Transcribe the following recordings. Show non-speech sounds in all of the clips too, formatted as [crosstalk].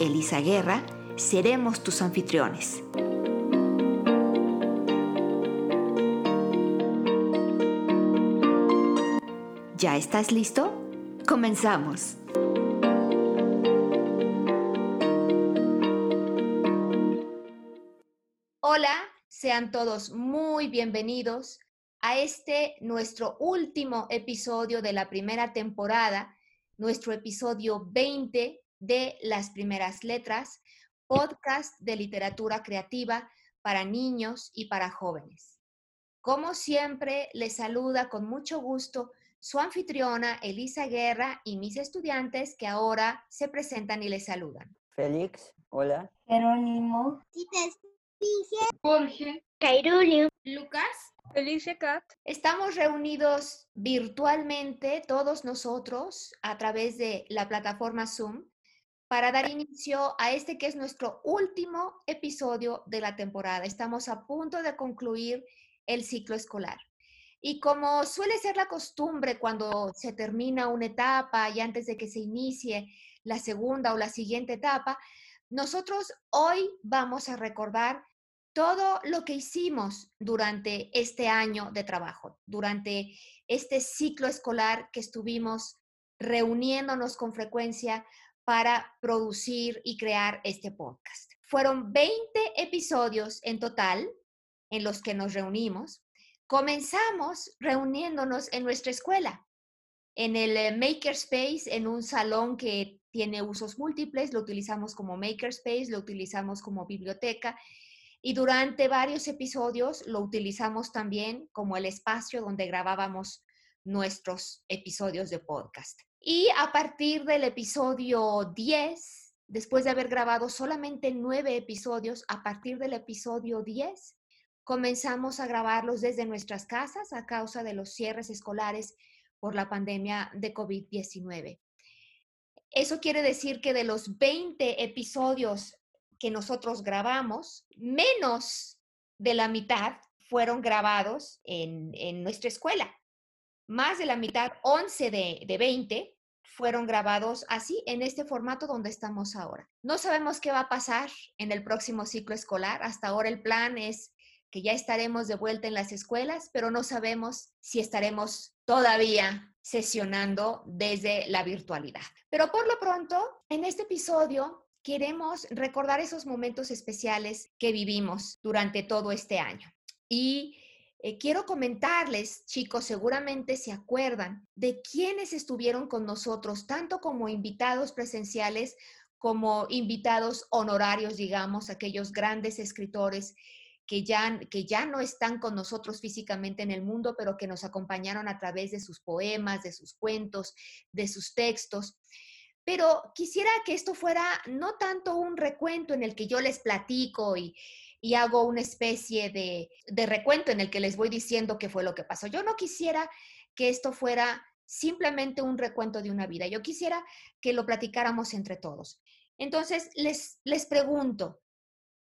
Elisa Guerra, seremos tus anfitriones. ¿Ya estás listo? Comenzamos. Hola, sean todos muy bienvenidos a este nuestro último episodio de la primera temporada, nuestro episodio 20 de Las Primeras Letras, podcast de literatura creativa para niños y para jóvenes. Como siempre, les saluda con mucho gusto su anfitriona Elisa Guerra y mis estudiantes que ahora se presentan y les saludan. Félix, hola. Jerónimo. Jorge. Cairulio. Lucas. Felicia Cat. Estamos reunidos virtualmente todos nosotros a través de la plataforma Zoom para dar inicio a este que es nuestro último episodio de la temporada. Estamos a punto de concluir el ciclo escolar. Y como suele ser la costumbre cuando se termina una etapa y antes de que se inicie la segunda o la siguiente etapa, nosotros hoy vamos a recordar todo lo que hicimos durante este año de trabajo, durante este ciclo escolar que estuvimos reuniéndonos con frecuencia para producir y crear este podcast. Fueron 20 episodios en total en los que nos reunimos Comenzamos reuniéndonos en nuestra escuela, en el eh, Makerspace, en un salón que tiene usos múltiples, lo utilizamos como Makerspace, lo utilizamos como biblioteca y durante varios episodios lo utilizamos también como el espacio donde grabábamos nuestros episodios de podcast. Y a partir del episodio 10, después de haber grabado solamente nueve episodios, a partir del episodio 10, comenzamos a grabarlos desde nuestras casas a causa de los cierres escolares por la pandemia de COVID-19. Eso quiere decir que de los 20 episodios que nosotros grabamos, menos de la mitad fueron grabados en, nuestra escuela. Más de la mitad, 11 de, de 20, fueron grabados así, en este formato donde estamos ahora. No sabemos qué va a pasar en el próximo ciclo escolar. Hasta ahora el plan es que ya estaremos de vuelta en las escuelas, pero no sabemos si estaremos todavía sesionando desde la virtualidad. Pero por lo pronto, en este episodio queremos recordar esos momentos especiales que vivimos durante todo este año. Y eh, quiero comentarles, chicos, seguramente se acuerdan de quienes estuvieron con nosotros, tanto como invitados presenciales como invitados honorarios, digamos, aquellos grandes escritores que ya, que ya no están con nosotros físicamente en el mundo, pero que nos acompañaron a través de sus poemas, de sus cuentos, de sus textos. Pero quisiera que esto fuera no tanto un recuento en el que yo les platico y, y hago una especie de, de recuento en el que les voy diciendo qué fue lo que pasó. Yo no quisiera que esto fuera simplemente un recuento de una vida. Yo quisiera que lo platicáramos entre todos. Entonces, les, les pregunto,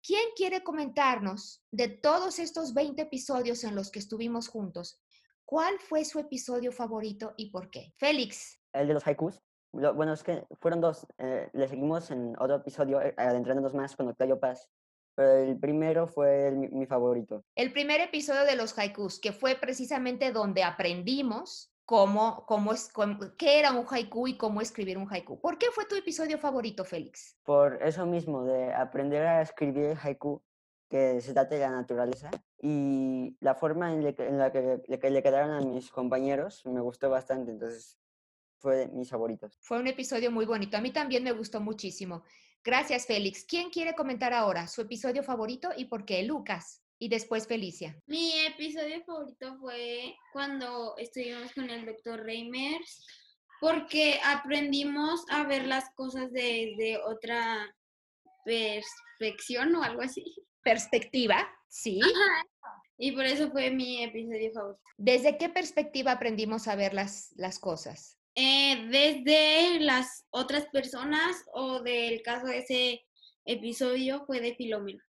¿Quién quiere comentarnos de todos estos 20 episodios en los que estuvimos juntos? ¿Cuál fue su episodio favorito y por qué? Félix. El de los haikus. bueno, es que fueron dos. Eh, le seguimos en otro episodio, eh, adentrándonos más con Octavio Paz. Pero el primero fue mi favorito. El primer episodio de los haikus, que fue precisamente donde aprendimos cómo, cómo es, qué era un haiku y cómo escribir un haiku. ¿Por qué fue tu episodio favorito, Félix? Por eso mismo, de aprender a escribir el haiku, que se trata de la naturaleza, y la forma en, la que, le quedaron a mis compañeros me gustó bastante, entonces fue de mis favoritos. Fue un episodio muy bonito, a mí también me gustó muchísimo. Gracias, Félix. ¿Quién quiere comentar ahora su episodio favorito y por qué? Lucas. Y después Felicia. Mi episodio favorito fue cuando estuvimos con el doctor Reimers, porque aprendimos a ver las cosas desde otra perspección o algo así. Perspectiva, sí. Y por eso fue mi episodio favorito. ¿Desde qué perspectiva aprendimos a ver las, las cosas? Eh, desde las otras personas o del caso de ese episodio fue de Filomena.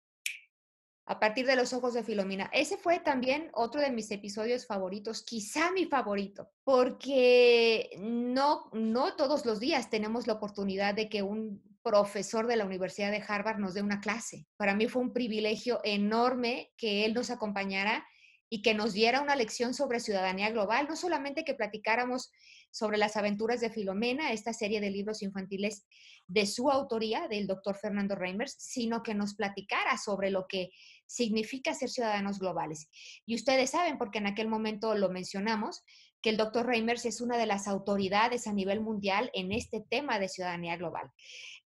A partir de los ojos de Filomena. Ese fue también otro de mis episodios favoritos, quizá mi favorito, porque no, no todos los días tenemos la oportunidad de que un profesor de la Universidad de Harvard nos dé una clase. Para mí fue un privilegio enorme que él nos acompañara y que nos diera una lección sobre ciudadanía global, no solamente que platicáramos sobre las aventuras de Filomena, esta serie de libros infantiles de su autoría, del doctor Fernando Reimers, sino que nos platicara sobre lo que significa ser ciudadanos globales. Y ustedes saben, porque en aquel momento lo mencionamos, que el doctor Reimers es una de las autoridades a nivel mundial en este tema de ciudadanía global.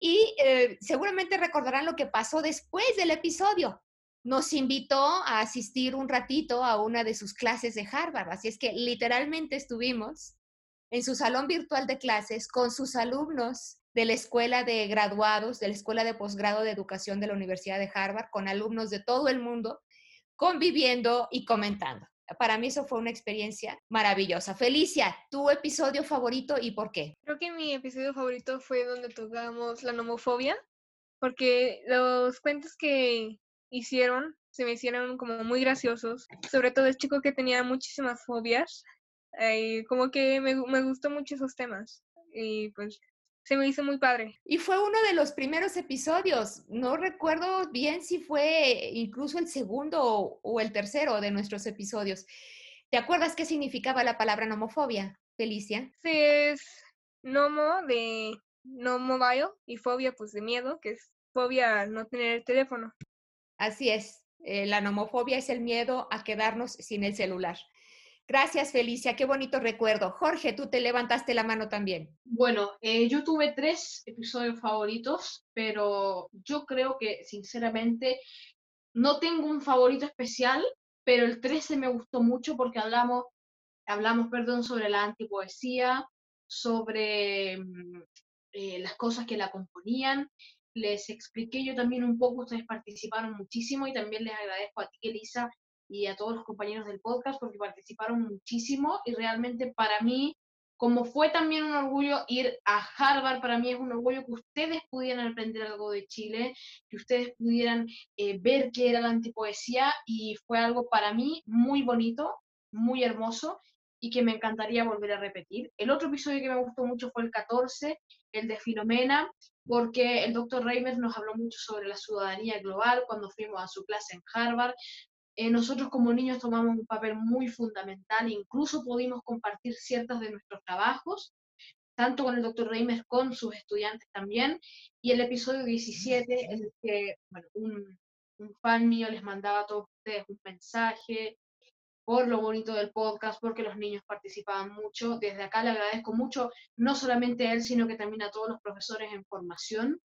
Y eh, seguramente recordarán lo que pasó después del episodio. Nos invitó a asistir un ratito a una de sus clases de Harvard. Así es que literalmente estuvimos en su salón virtual de clases con sus alumnos de la escuela de graduados, de la escuela de posgrado de educación de la Universidad de Harvard, con alumnos de todo el mundo, conviviendo y comentando. Para mí eso fue una experiencia maravillosa. Felicia, ¿tu episodio favorito y por qué? Creo que mi episodio favorito fue donde tocamos la nomofobia, porque los cuentos que hicieron se me hicieron como muy graciosos, sobre todo el chico que tenía muchísimas fobias, y como que me, me gustó mucho esos temas y pues se me hizo muy padre. Y fue uno de los primeros episodios. No recuerdo bien si fue incluso el segundo o, el tercero de nuestros episodios. ¿Te acuerdas qué significaba la palabra nomofobia, Felicia? Sí, es nomo de no mobile y fobia pues de miedo, que es fobia no tener el teléfono. Así es, eh, la nomofobia es el miedo a quedarnos sin el celular. Gracias, Felicia. Qué bonito recuerdo. Jorge, tú te levantaste la mano también. Bueno, eh, yo tuve tres episodios favoritos, pero yo creo que, sinceramente, no tengo un favorito especial, pero el 13 me gustó mucho porque hablamos, hablamos perdón, sobre la antipoesía, sobre mm, eh, las cosas que la componían. Les expliqué yo también un poco, ustedes participaron muchísimo y también les agradezco a ti, Elisa, y a todos los compañeros del podcast porque participaron muchísimo y realmente para mí, como fue también un orgullo ir a Harvard, para mí es un orgullo que ustedes pudieran aprender algo de Chile, que ustedes pudieran eh, ver qué era la antipoesía y fue algo para mí muy bonito, muy hermoso y que me encantaría volver a repetir. El otro episodio que me gustó mucho fue el 14, el de Filomena, porque el doctor Reimers nos habló mucho sobre la ciudadanía global cuando fuimos a su clase en Harvard, eh, nosotros como niños tomamos un papel muy fundamental, incluso pudimos compartir ciertos de nuestros trabajos, tanto con el doctor Reimers, con sus estudiantes también, y el episodio 17, en el que un, un fan mío les mandaba a todos ustedes un mensaje por lo bonito del podcast, porque los niños participaban mucho. Desde acá le agradezco mucho, no solamente a él, sino que también a todos los profesores en formación,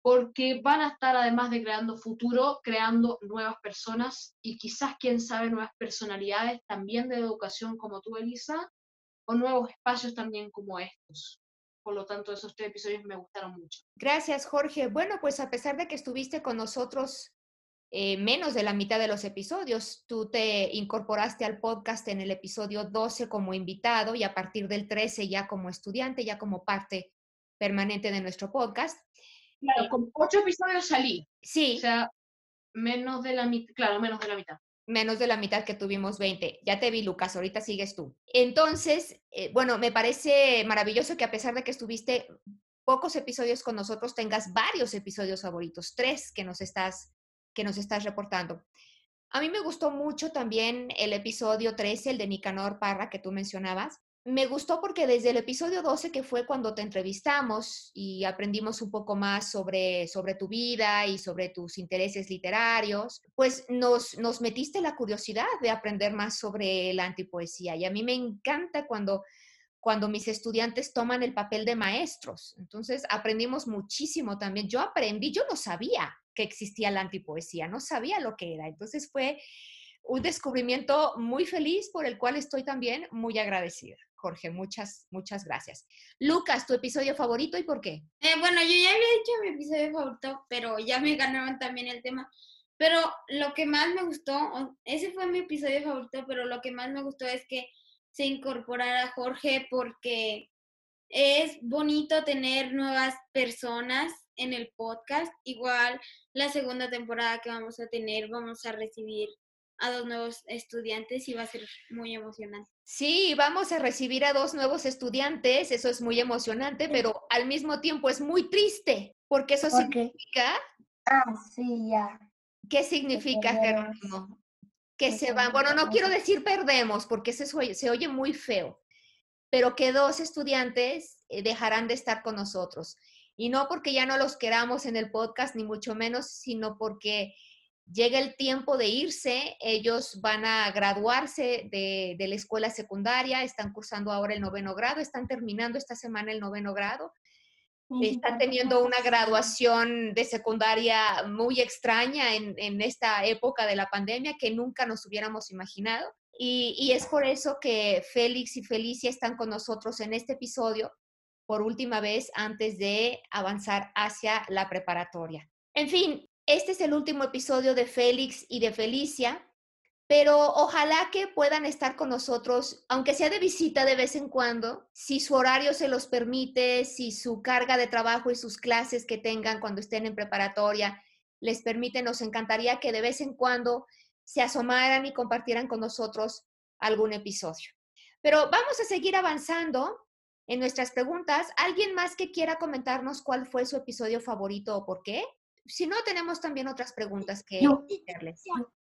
porque van a estar además de creando futuro, creando nuevas personas y quizás, quién sabe, nuevas personalidades también de educación como tú, Elisa, o nuevos espacios también como estos. Por lo tanto, esos tres episodios me gustaron mucho. Gracias, Jorge. Bueno, pues a pesar de que estuviste con nosotros eh, menos de la mitad de los episodios, tú te incorporaste al podcast en el episodio 12 como invitado y a partir del 13 ya como estudiante, ya como parte permanente de nuestro podcast. Claro, con ocho episodios salí. Sí. O sea, menos de la mitad, claro, menos de la mitad. Menos de la mitad que tuvimos 20. Ya te vi, Lucas, ahorita sigues tú. Entonces, eh, bueno, me parece maravilloso que a pesar de que estuviste pocos episodios con nosotros, tengas varios episodios favoritos, tres que nos estás, que nos estás reportando. A mí me gustó mucho también el episodio 13, el de Nicanor Parra, que tú mencionabas me gustó porque desde el episodio 12, que fue cuando te entrevistamos y aprendimos un poco más sobre, sobre tu vida y sobre tus intereses literarios, pues nos, nos metiste la curiosidad de aprender más sobre la antipoesía. Y a mí me encanta cuando, cuando mis estudiantes toman el papel de maestros. Entonces aprendimos muchísimo también. Yo aprendí, yo no sabía que existía la antipoesía, no sabía lo que era. Entonces fue un descubrimiento muy feliz por el cual estoy también muy agradecida. Jorge. Muchas, muchas gracias. Lucas, ¿tu episodio favorito y por qué? Eh, bueno, yo ya había dicho mi episodio favorito, pero ya me ganaron también el tema. Pero lo que más me gustó, ese fue mi episodio favorito, pero lo que más me gustó es que se incorporara Jorge porque es bonito tener nuevas personas en el podcast. Igual la segunda temporada que vamos a tener, vamos a recibir a dos nuevos estudiantes y va a ser muy emocionante. Sí, vamos a recibir a dos nuevos estudiantes, eso es muy emocionante, pero al mismo tiempo es muy triste, porque eso significa... Ah, sí, ya. ¿Qué significa, Jerónimo? Que se van, bueno, no quiero decir perdemos, porque se, se oye muy feo, pero que dos estudiantes eh, dejarán de estar con nosotros. Y no porque ya no los queramos en el podcast, ni mucho menos, sino porque llega el tiempo de irse, ellos van a graduarse de, la escuela secundaria, están cursando ahora el noveno grado, están terminando esta semana el noveno grado, están teniendo una graduación de secundaria muy extraña en, esta época de la pandemia que nunca nos hubiéramos imaginado. Y, y es por eso que Félix y Felicia están con nosotros en este episodio por última vez antes de avanzar hacia la preparatoria. En fin, este es el último episodio de Félix y de Felicia, pero ojalá que puedan estar con nosotros, aunque sea de visita de vez en cuando, si su horario se los permite, si su carga de trabajo y sus clases que tengan cuando estén en preparatoria les permite, nos encantaría que de vez en cuando se asomaran y compartieran con nosotros algún episodio. Pero vamos a seguir avanzando en nuestras preguntas. ¿Alguien más que quiera comentarnos cuál fue su episodio favorito o por qué? si no, tenemos también otras preguntas que hacerles.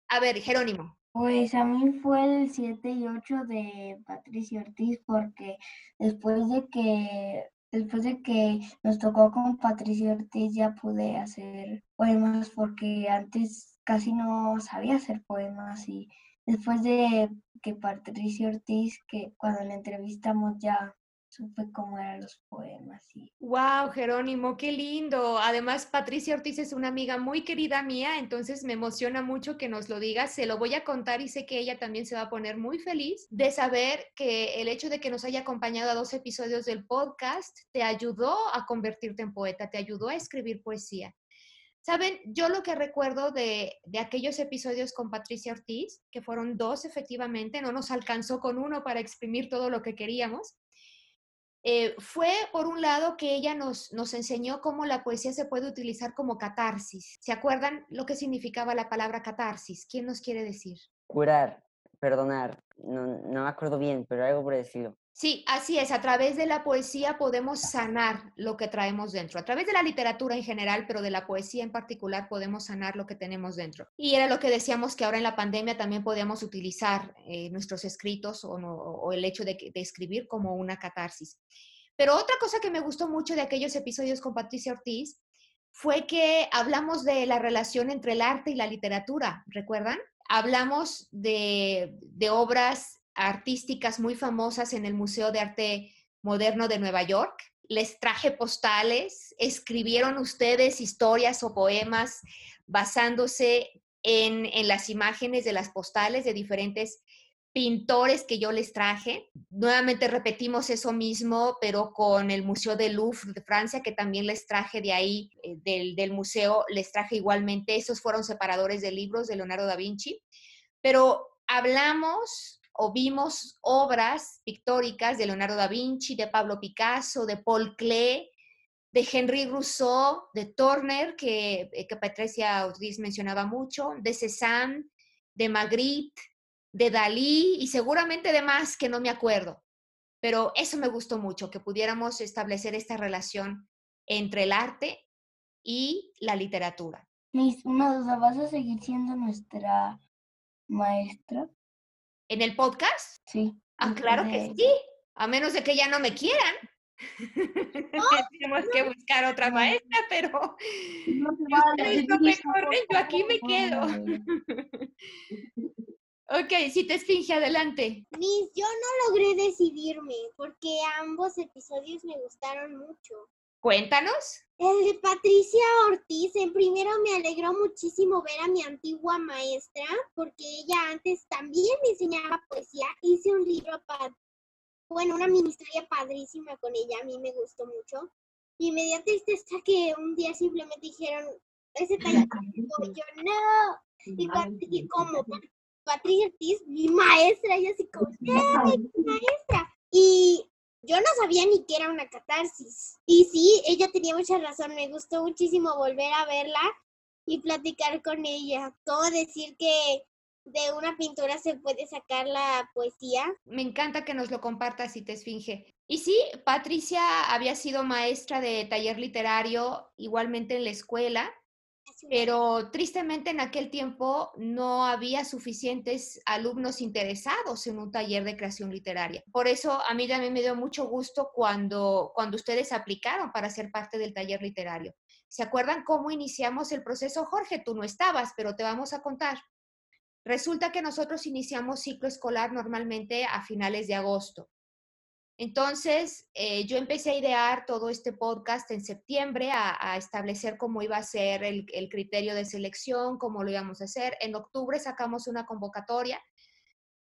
A ver, Jerónimo. Pues a mí fue el 7 y 8 de Patricia Ortiz porque después de que después de que nos tocó con Patricia Ortiz ya pude hacer poemas porque antes casi no sabía hacer poemas y después de que Patricia Ortiz que cuando la entrevistamos ya supe cómo eran los poemas. Y... ¡Wow, Jerónimo! ¡Qué lindo! Además, Patricia Ortiz es una amiga muy querida mía, entonces me emociona mucho que nos lo digas. Se lo voy a contar y sé que ella también se va a poner muy feliz de saber que el hecho de que nos haya acompañado a dos episodios del podcast te ayudó a convertirte en poeta, te ayudó a escribir poesía. Saben, yo lo que recuerdo de, de, aquellos episodios con Patricia Ortiz, que fueron dos efectivamente, no nos alcanzó con uno para exprimir todo lo que queríamos, eh, fue, por un lado, que ella nos, nos enseñó cómo la poesía se puede utilizar como catarsis. ¿Se acuerdan lo que significaba la palabra catarsis? ¿Quién nos quiere decir? Curar, perdonar. No, no me acuerdo bien, pero algo por. Sí, así es. A través de la poesía podemos sanar lo que traemos dentro. A través de la literatura en general, pero de la poesía en particular, podemos sanar lo que tenemos dentro. Y era lo que decíamos que ahora en la pandemia también podíamos utilizar eh, nuestros escritos o, el hecho de, escribir como una catarsis. Pero otra cosa que me gustó mucho de aquellos episodios con Patricia Ortiz fue que hablamos de la relación entre el arte y la literatura, ¿recuerdan? Hablamos de obras artísticas muy famosas en el Museo de Arte Moderno de Nueva York. Les traje postales, escribieron ustedes historias o poemas basándose en, en las imágenes de las postales de diferentes pintores que yo les traje. Nuevamente repetimos eso mismo, pero con el Museo de Louvre de Francia, que también les traje de ahí, eh, del, del, museo, les traje igualmente, esos fueron separadores de libros de Leonardo da Vinci. Pero hablamos o vimos obras pictóricas de Leonardo da Vinci, de Pablo Picasso, de Paul Klee, de Henry Rousseau, de Turner, que, eh, que Patricia Ortiz mencionaba mucho, de Cézanne, de Magritte, de Dalí y seguramente de más que no me acuerdo. Pero eso me gustó mucho, que pudiéramos establecer esta relación entre el arte y la literatura. Miss, una duda, ¿vas a seguir siendo nuestra maestra? ¿En el podcast? Sí. Ah, claro que sí, a menos de que ya no me quieran. [laughs] Tenemos que buscar otra maestra, pero no, ustedes no me corren, yo aquí me quedo. [laughs] ok, si te esfinge, adelante. Miss, yo no logré decidirme porque ambos episodios me gustaron mucho. Cuéntanos. El de Patricia Ortiz, en primero me alegró muchísimo ver a mi antigua maestra, porque ella antes también me enseñaba poesía. Hice un libro bueno, una mini historia padrísima con ella, a mí me gustó mucho. Y me dio tristeza que un día simplemente dijeron, ese [laughs] taller, y yo no. Y cuando dije, ¿cómo? Patricia Ortiz, mi maestra, y así como, [laughs] ¿qué? Mi maestra. Y yo no sabía ni que era una catarsis. Y sí, ella tenía mucha razón, me gustó muchísimo volver a verla y platicar con ella. ¿Cómo decir que de una pintura se puede sacar la poesía? Me encanta que nos lo compartas y te esfinge. Y sí, Patricia había sido maestra de taller literario igualmente en la escuela pero tristemente en aquel tiempo no había suficientes alumnos interesados en un taller de creación literaria. Por eso a mí también me dio mucho gusto cuando, cuando ustedes aplicaron para ser parte del taller literario. ¿Se acuerdan cómo iniciamos el proceso? Jorge, tú no estabas, pero te vamos a contar. Resulta que nosotros iniciamos ciclo escolar normalmente a finales de agosto. Entonces, eh, yo empecé a idear todo este podcast en septiembre, a, establecer cómo iba a ser el, criterio de selección, cómo lo íbamos a hacer. En octubre sacamos una convocatoria.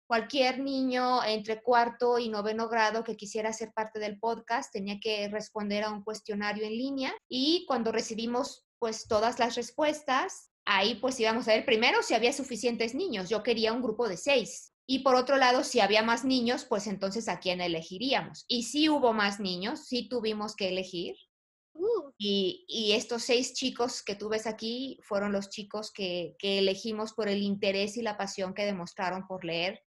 Cualquier niño entre cuarto y noveno grado que quisiera ser parte del podcast tenía que responder a un cuestionario en línea y cuando recibimos pues todas las respuestas, ahí pues íbamos a ver primero si había suficientes niños. Yo quería un grupo de seis. Y por otro lado, si había más niños, pues entonces a quién elegiríamos. Y si hubo más niños, sí tuvimos que elegir. Uh. Y, estos seis chicos que tú ves aquí fueron los chicos que, que elegimos por el interés y la pasión que demostraron por leer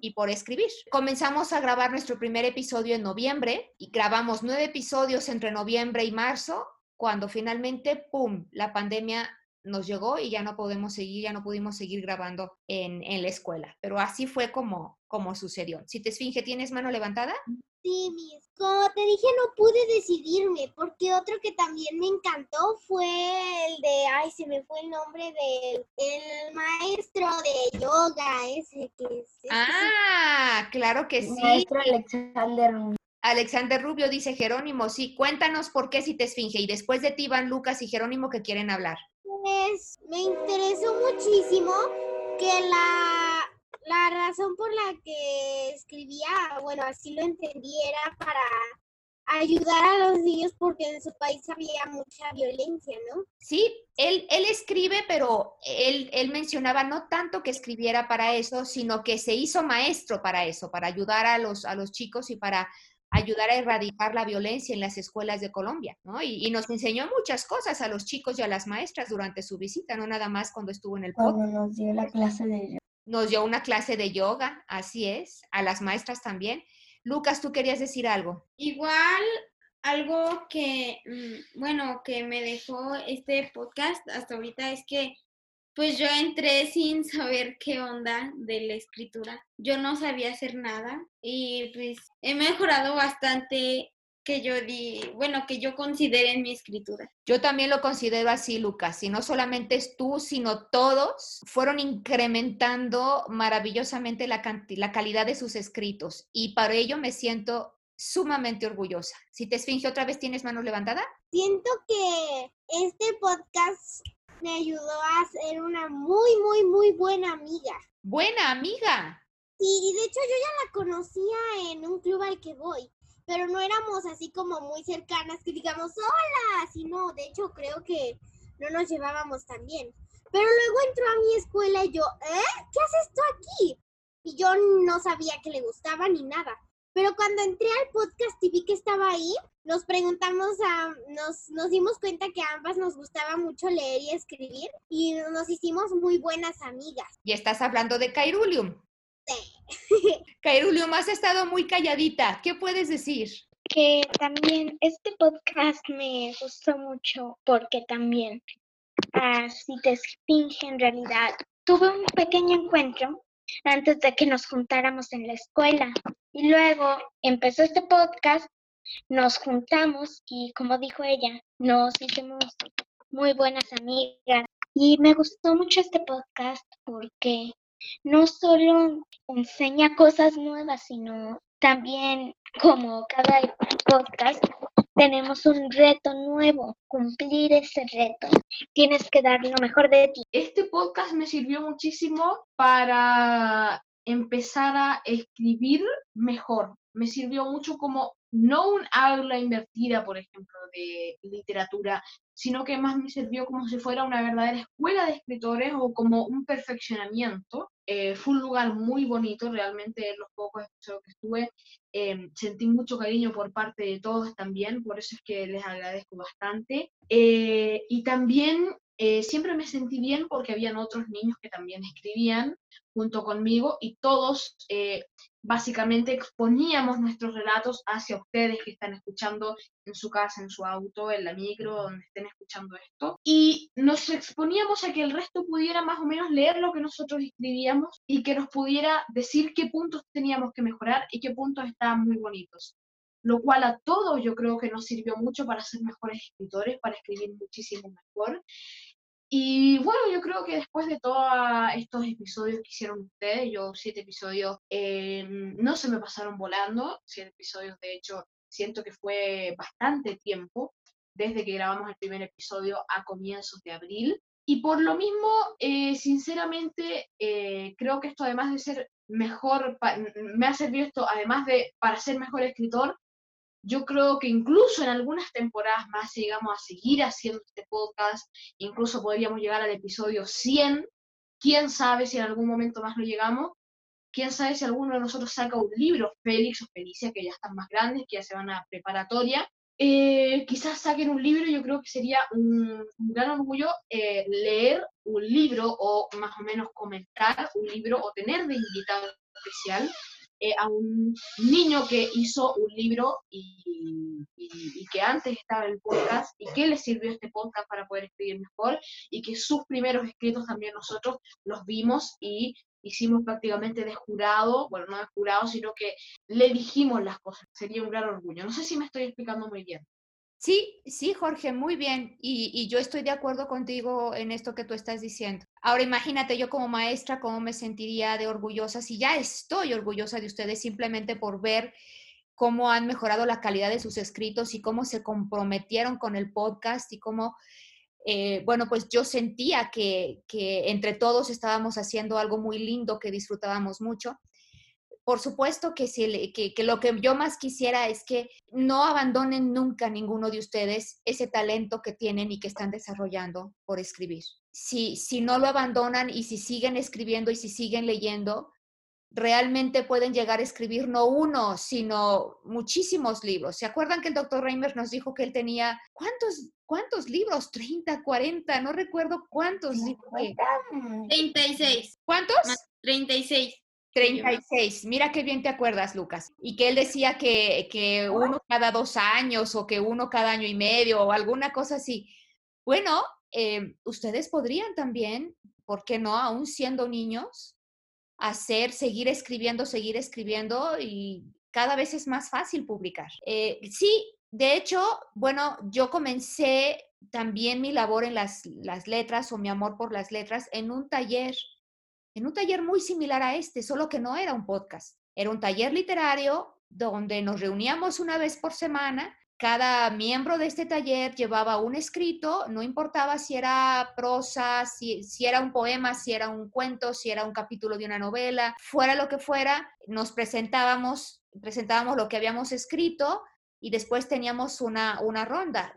y por escribir. Comenzamos a grabar nuestro primer episodio en noviembre y grabamos nueve episodios entre noviembre y marzo, cuando finalmente, ¡pum!, la pandemia nos llegó y ya no podemos seguir, ya no pudimos seguir grabando en, en la escuela. Pero así fue como, como sucedió. Si te esfinge, ¿tienes mano levantada? Sí, mis. Como te dije, no pude decidirme, porque otro que también me encantó fue el de, ay, se me fue el nombre del el maestro de yoga, ese que es. ah, claro que sí. Maestro Alexander Alexander Rubio dice Jerónimo, sí, cuéntanos por qué si te esfinge. Y después de ti van Lucas y Jerónimo que quieren hablar. Pues me interesó muchísimo que la, la razón por la que escribía, bueno, así lo entendiera para ayudar a los niños porque en su país había mucha violencia, ¿no? Sí, él, él escribe, pero él, él mencionaba no tanto que escribiera para eso, sino que se hizo maestro para eso, para ayudar a los, a los chicos y para ayudar a erradicar la violencia en las escuelas de Colombia, ¿no? Y, nos enseñó muchas cosas a los chicos y a las maestras durante su visita, no nada más cuando estuvo en el Cuando nos dio la clase de yoga. Nos dio una clase de yoga, así es, a las maestras también. Lucas, ¿tú querías decir algo? Igual, algo que, mm, bueno, que me dejó este podcast hasta ahorita es que pues yo entré sin saber qué onda de la escritura. Yo no sabía hacer nada y pues he mejorado bastante que yo di, bueno, que yo considere en mi escritura. Yo también lo considero así, Lucas, y no solamente es tú, sino todos fueron incrementando maravillosamente la, la calidad de sus escritos y para ello me siento sumamente orgullosa. Si te esfinge otra vez, ¿tienes mano levantada? Siento que este podcast me ayudó a ser una muy, muy, muy buena amiga. Buena amiga. Sí, y de hecho yo ya la conocía en un club al que voy, pero no éramos así como muy cercanas que digamos, hola, sino, de hecho creo que no nos llevábamos tan bien. Pero luego entró a mi escuela y yo, ¿eh? ¿Qué haces tú aquí? Y yo no sabía que le gustaba ni nada. Pero cuando entré al podcast y vi que estaba ahí, nos preguntamos, a, nos, nos dimos cuenta que a ambas nos gustaba mucho leer y escribir y nos hicimos muy buenas amigas. Y estás hablando de Cairulium. Sí. [laughs] Cairulium, has estado muy calladita. ¿Qué puedes decir? Que también este podcast me gustó mucho porque también, así te finge en realidad, tuve un pequeño encuentro antes de que nos juntáramos en la escuela. Y luego empezó este podcast, nos juntamos y como dijo ella, nos hicimos muy buenas amigas. Y me gustó mucho este podcast porque no solo enseña cosas nuevas, sino también como cada podcast tenemos un reto nuevo, cumplir ese reto. Tienes que dar lo mejor de ti. Este podcast me sirvió muchísimo para empezar a escribir mejor. me sirvió mucho como no un aula invertida, por ejemplo, de literatura, sino que más me sirvió como si fuera una verdadera escuela de escritores o como un perfeccionamiento. Eh, fue un lugar muy bonito, realmente en los pocos episodios que estuve eh, sentí mucho cariño por parte de todos también, por eso es que les agradezco bastante. Eh, y también siempre me sentí bien porque habían otros niños que también escribían junto conmigo y todos básicamente exponíamos nuestros relatos hacia ustedes que están escuchando en su casa, en su auto, en la micro, donde estén escuchando esto. Y nos exponíamos a que el resto pudiera más o menos leer lo que nosotros escribíamos y que nos pudiera decir qué puntos teníamos que mejorar y qué puntos estaban muy bonitos. Lo cual a todos yo creo que nos sirvió mucho para ser mejores escritores, para escribir muchísimo mejor. Y bueno, yo creo que después de todos estos episodios que hicieron ustedes, yo siete episodios eh, no se me pasaron volando, siete episodios de hecho siento que fue bastante tiempo desde que grabamos el primer episodio a comienzos de abril. Y por lo mismo, eh, sinceramente, eh, creo que esto además de ser mejor, me ha servido esto además de para ser mejor escritor, yo creo que incluso en algunas temporadas más, llegamos a seguir haciendo este podcast, incluso podríamos llegar al episodio 100, quién sabe si en algún momento más lo llegamos, quién sabe si alguno de nosotros saca un libro, Félix o Felicia, que ya están más grandes, que ya se van a preparatoria, eh, quizás saquen un libro, yo creo que sería un, gran orgullo eh, leer un libro o más o menos comentar un libro o tener de invitado especial eh, a un niño que hizo un libro y, que antes estaba en el podcast y que le sirvió este podcast para poder escribir mejor y que sus primeros escritos también nosotros los vimos y hicimos prácticamente de jurado, bueno, no de jurado, sino que le dijimos las cosas. Sería un gran orgullo. No sé si me estoy explicando muy bien. Sí, sí, Jorge, muy bien. Y, yo estoy de acuerdo contigo en esto que tú estás diciendo. Ahora imagínate yo como maestra cómo me sentiría de orgullosa si ya estoy orgullosa de ustedes simplemente por ver cómo han mejorado la calidad de sus escritos y cómo se comprometieron con el podcast y cómo, eh, bueno, pues yo sentía que entre todos estábamos haciendo algo muy lindo que disfrutábamos mucho por supuesto que, si, que, lo que yo más quisiera es que no abandonen nunca ninguno de ustedes ese talento que tienen y que están desarrollando por escribir. Si, si no lo abandonan y si siguen escribiendo y si siguen leyendo, realmente pueden llegar a escribir no uno, sino muchísimos libros. ¿Se acuerdan que el doctor Reimer nos dijo que él tenía, ¿cuántos, cuántos libros? 30, 40, no recuerdo cuántos. 36. ¿Cuántos? 36. 36, mira qué bien te acuerdas, Lucas. Y que él decía que, que, uno cada dos años o que uno cada año y medio o alguna cosa así. Bueno, eh, ustedes podrían también, ¿por qué no? Aún siendo niños, hacer, seguir escribiendo, seguir escribiendo y cada vez es más fácil publicar. Eh, sí, de hecho, bueno, yo comencé también mi labor en las, las letras o mi amor por las letras en un taller en un taller muy similar a este, solo que no era un podcast. Era un taller literario donde nos reuníamos una vez por semana. Cada miembro de este taller llevaba un escrito, no importaba si era prosa, si, era un poema, si era un cuento, si era un capítulo de una novela, fuera lo que fuera, nos presentábamos, presentábamos lo que habíamos escrito y después teníamos una, una ronda.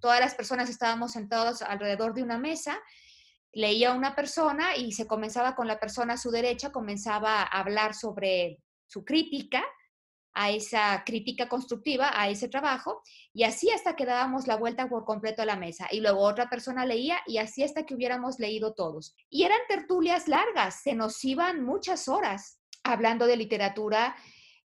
Todas las personas estábamos sentados alrededor de una mesa leía una persona y se comenzaba con la persona a su derecha, comenzaba a hablar sobre su crítica, a esa crítica constructiva, a ese trabajo, y así hasta que dábamos la vuelta por completo a la mesa. Y luego otra persona leía y así hasta que hubiéramos leído todos. Y eran tertulias largas, se nos iban muchas horas hablando de literatura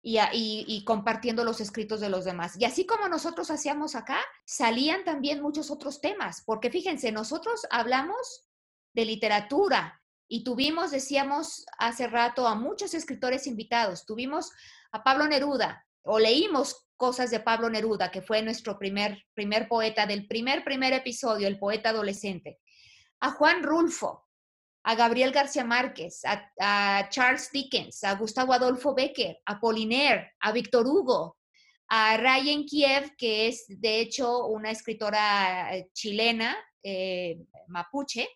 y, compartiendo los escritos de los demás. Y así como nosotros hacíamos acá, salían también muchos otros temas, porque fíjense, nosotros hablamos de literatura. Y tuvimos, decíamos hace rato, a muchos escritores invitados. Tuvimos a Pablo Neruda, o leímos cosas de Pablo Neruda, que fue nuestro primer, primer poeta del primer, primer episodio, el poeta adolescente. A Juan Rulfo, a Gabriel García Márquez, a, Charles Dickens, a Gustavo Adolfo Becker, a Polinaire, a Víctor Hugo, a Ryan Kiev, que es de hecho una escritora eh, chilena, eh, mapuche,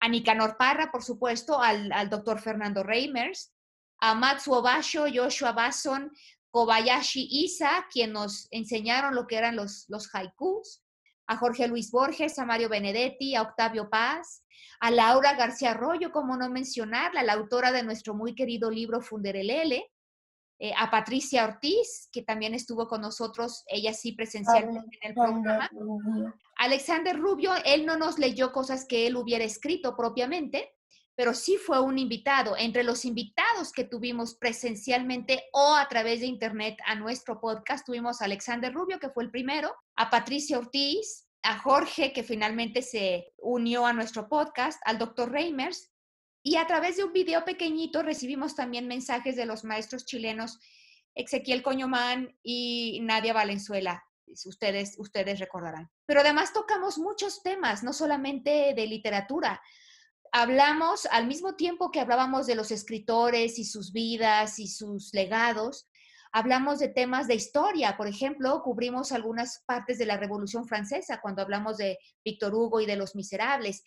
a Nicanor Parra, por supuesto, al, doctor Fernando Reimers, a Matsuo Basho, Joshua Basson, Kobayashi Isa, quien nos enseñaron lo que eran los, los haikus, a Jorge Luis Borges, a Mario Benedetti, a Octavio Paz, a Laura García Arroyo, como no mencionarla, la autora de nuestro muy querido libro Funderelele, eh, a Patricia Ortiz, que también estuvo con nosotros, ella sí presencialmente en el programa. Alexander Rubio, él no nos leyó cosas que él hubiera escrito propiamente, pero sí fue un invitado. Entre los invitados que tuvimos presencialmente o a través de internet a nuestro podcast, tuvimos a Alexander Rubio, que fue el primero, a Patricia Ortiz, a Jorge, que finalmente se unió a nuestro podcast, al doctor Reimers, y a través de un video pequeñito recibimos también mensajes de los maestros chilenos Ezequiel Coñomán y Nadia Valenzuela. Ustedes, ustedes recordarán. Pero además tocamos muchos temas, no solamente de literatura, hablamos al mismo tiempo que hablábamos de los escritores y sus vidas y sus legados, hablamos de temas de historia. Por ejemplo, cubrimos algunas partes de la Revolución Francesa cuando hablamos de Víctor Hugo y de los miserables.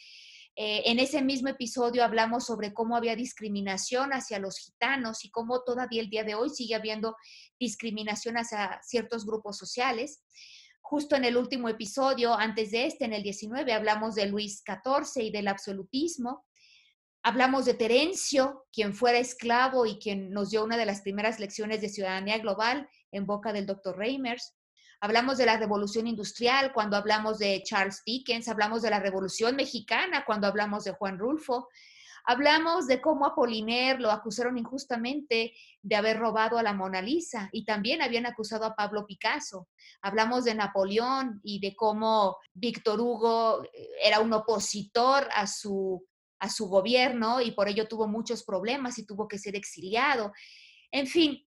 Eh, en ese mismo episodio hablamos sobre cómo había discriminación hacia los gitanos y cómo todavía el día de hoy sigue habiendo discriminación hacia ciertos grupos sociales. Justo en el último episodio, antes de este, en el 19, hablamos de Luis XIV y del absolutismo. Hablamos de Terencio, quien fuera esclavo y quien nos dio una de las primeras lecciones de ciudadanía global en boca del doctor Reimers. Hablamos de la revolución industrial cuando hablamos de Charles Dickens, hablamos de la revolución mexicana cuando hablamos de Juan Rulfo, Hablamos de cómo Apoliner lo acusaron injustamente de haber robado a la Mona Lisa y también habían acusado a Pablo Picasso. Hablamos de Napoleón y de cómo Víctor Hugo eh, era un opositor a su, a su gobierno y por ello tuvo muchos problemas y tuvo que ser exiliado. En fin,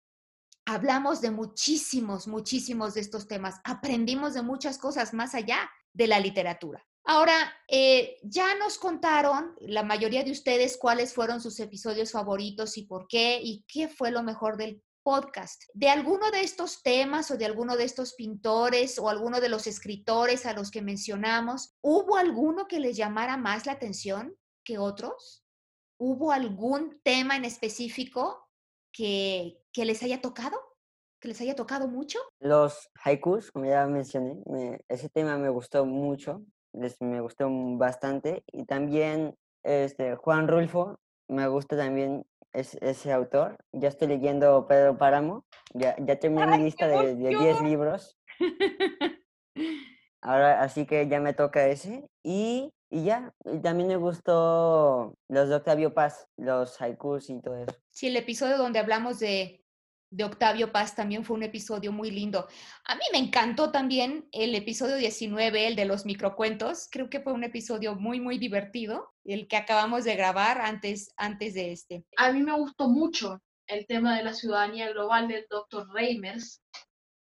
hablamos de muchísimos, muchísimos de estos temas. Aprendimos de muchas cosas más allá de la literatura. Ahora, eh, ya nos contaron la mayoría de ustedes cuáles fueron sus episodios favoritos y por qué y qué fue lo mejor del podcast. De alguno de estos temas o de alguno de estos pintores o alguno de los escritores a los que mencionamos, ¿hubo alguno que les llamara más la atención que otros? ¿Hubo algún tema en específico que, que les haya tocado? ¿Que les haya tocado mucho? Los haikus, como ya mencioné, ese tema me gustó mucho me gustó bastante. Y también este, Juan Rulfo, me gusta también ese autor. Ya estoy leyendo Pedro Páramo, ya, ya terminé mi lista de 10 libros. [laughs] Ahora, así que ya me toca ese. Y, y ya, y también me gustó los de Octavio Paz, los haikus y todo eso. Sí, el episodio donde hablamos de de Octavio Paz también fue un episodio muy lindo. A mí me encantó también el episodio 19, el de los microcuentos. Creo que fue un episodio muy, muy divertido, el que acabamos de grabar antes, antes de este. A mí me gustó mucho el tema de la ciudadanía global del doctor Reimers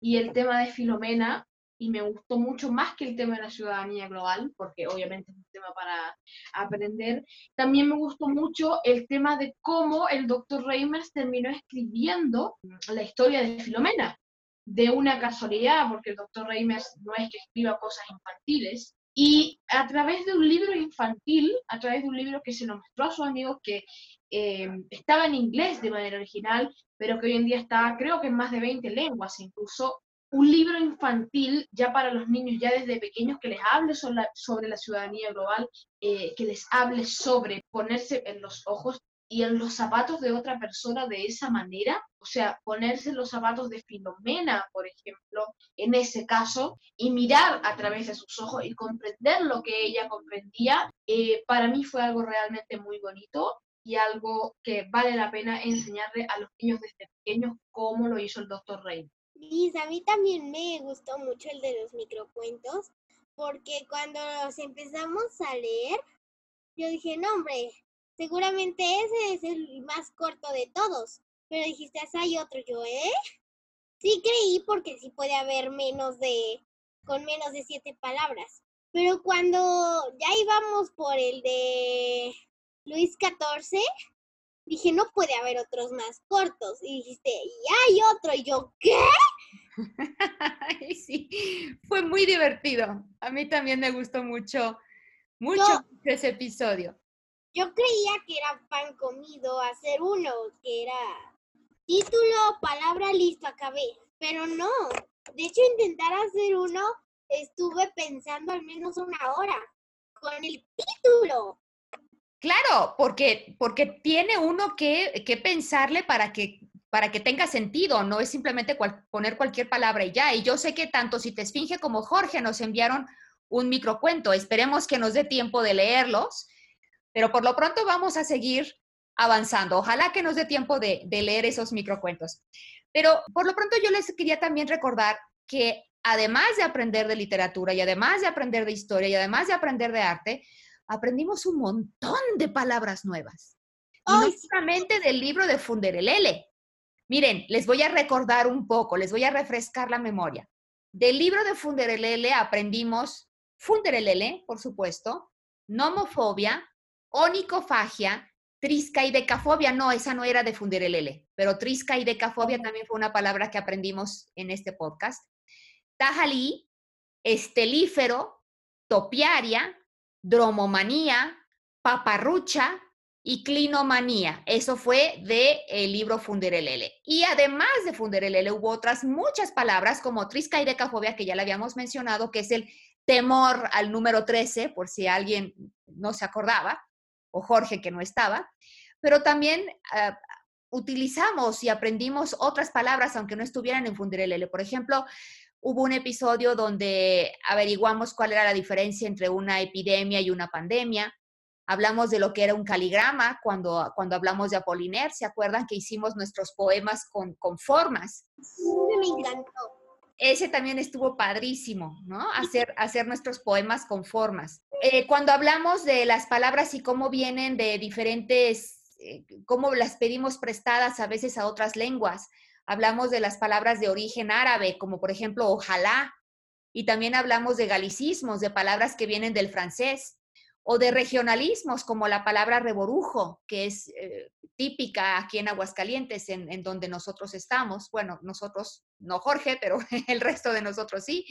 y el tema de Filomena y me gustó mucho más que el tema de la ciudadanía global, porque obviamente es un tema para aprender. También me gustó mucho el tema de cómo el doctor Reimers terminó escribiendo la historia de Filomena, de una casualidad, porque el doctor Reimers no es que escriba cosas infantiles. Y a través de un libro infantil, a través de un libro que se lo mostró a sus amigos, que eh, estaba en inglés de manera original, pero que hoy en día está, creo que en más de 20 lenguas, incluso un libro infantil ya para los niños, ya desde pequeños, que les hable sobre la, ciudadanía global, eh, que les hable sobre ponerse en los ojos y en los zapatos de otra persona de esa manera, o sea, ponerse en los zapatos de Filomena, por ejemplo, en ese caso, y mirar a través de sus ojos y comprender lo que ella comprendía, eh, para mí fue algo realmente muy bonito y algo que vale la pena enseñarle a los niños desde pequeños cómo lo hizo el doctor Rey. Liz, a mí también me gustó mucho el de los microcuentos, porque cuando los empezamos a leer, yo dije, no, hombre, seguramente ese es el más corto de todos. Pero dijiste, hay otro, yo, ¿eh? Sí creí porque sí puede haber menos de, con menos de siete palabras. Pero cuando ya íbamos por el de Luis XIV, dije, no puede haber otros más cortos. Y dijiste, y hay otro. Y yo, ¿qué? [laughs] sí, fue muy divertido. A mí también me gustó mucho, mucho ese episodio. Yo creía que era pan comido hacer uno, que era título, palabra, listo, acabé. Pero no. De hecho, intentar hacer uno, estuve pensando al menos una hora con el título. Claro, porque, porque tiene uno que, que pensarle para que, para que tenga sentido, no es simplemente poner cualquier palabra y ya. Y yo sé que tanto si te esfinge como Jorge nos enviaron un microcuento. Esperemos que nos dé tiempo de leerlos, pero por lo pronto vamos a seguir avanzando. Ojalá que nos dé tiempo de leer esos microcuentos. Pero por lo pronto yo les quería también recordar que además de aprender de literatura y además de aprender de historia y además de aprender de arte, aprendimos un montón de palabras nuevas. Y no solamente del libro de Funderelele. Miren, les voy a recordar un poco, les voy a refrescar la memoria. Del libro de Funderelele aprendimos Funderelele, por supuesto, nomofobia, onicofagia, triscaidecafobia. No, esa no era de Funderelele, pero triscaidecafobia también fue una palabra que aprendimos en este podcast. Tajalí, estelífero, topiaria, dromomanía, paparrucha y clinomanía. Eso fue del el libro Funderelele. Y además de Funderelele hubo otras muchas palabras como triscaidecafobia, que ya la habíamos mencionado, que es el temor al número 13, por si alguien no se acordaba, o Jorge que no estaba. Pero también ah, utilizamos y aprendimos otras palabras, aunque no estuvieran en Funderelele. Por ejemplo, hubo un episodio donde averiguamos cuál era la diferencia entre una epidemia y una pandemia. Hablamos de lo que era un caligrama cuando, cuando hablamos de Apoliner. ¿Se acuerdan que hicimos nuestros poemas con, con formas? Me encantó. Ese también estuvo padrísimo, ¿no? Hacer, hacer nuestros poemas con formas. Eh, cuando hablamos de las palabras y cómo vienen de diferentes, eh, cómo las pedimos prestadas a veces a otras lenguas, hablamos de las palabras de origen árabe, como por ejemplo ojalá, y también hablamos de galicismos, de palabras que vienen del francés, o de regionalismos, como la palabra reborujo, que es eh, típica aquí en Aguascalientes, en, en, donde nosotros estamos. Bueno, nosotros, no Jorge, pero [laughs] el resto de nosotros sí.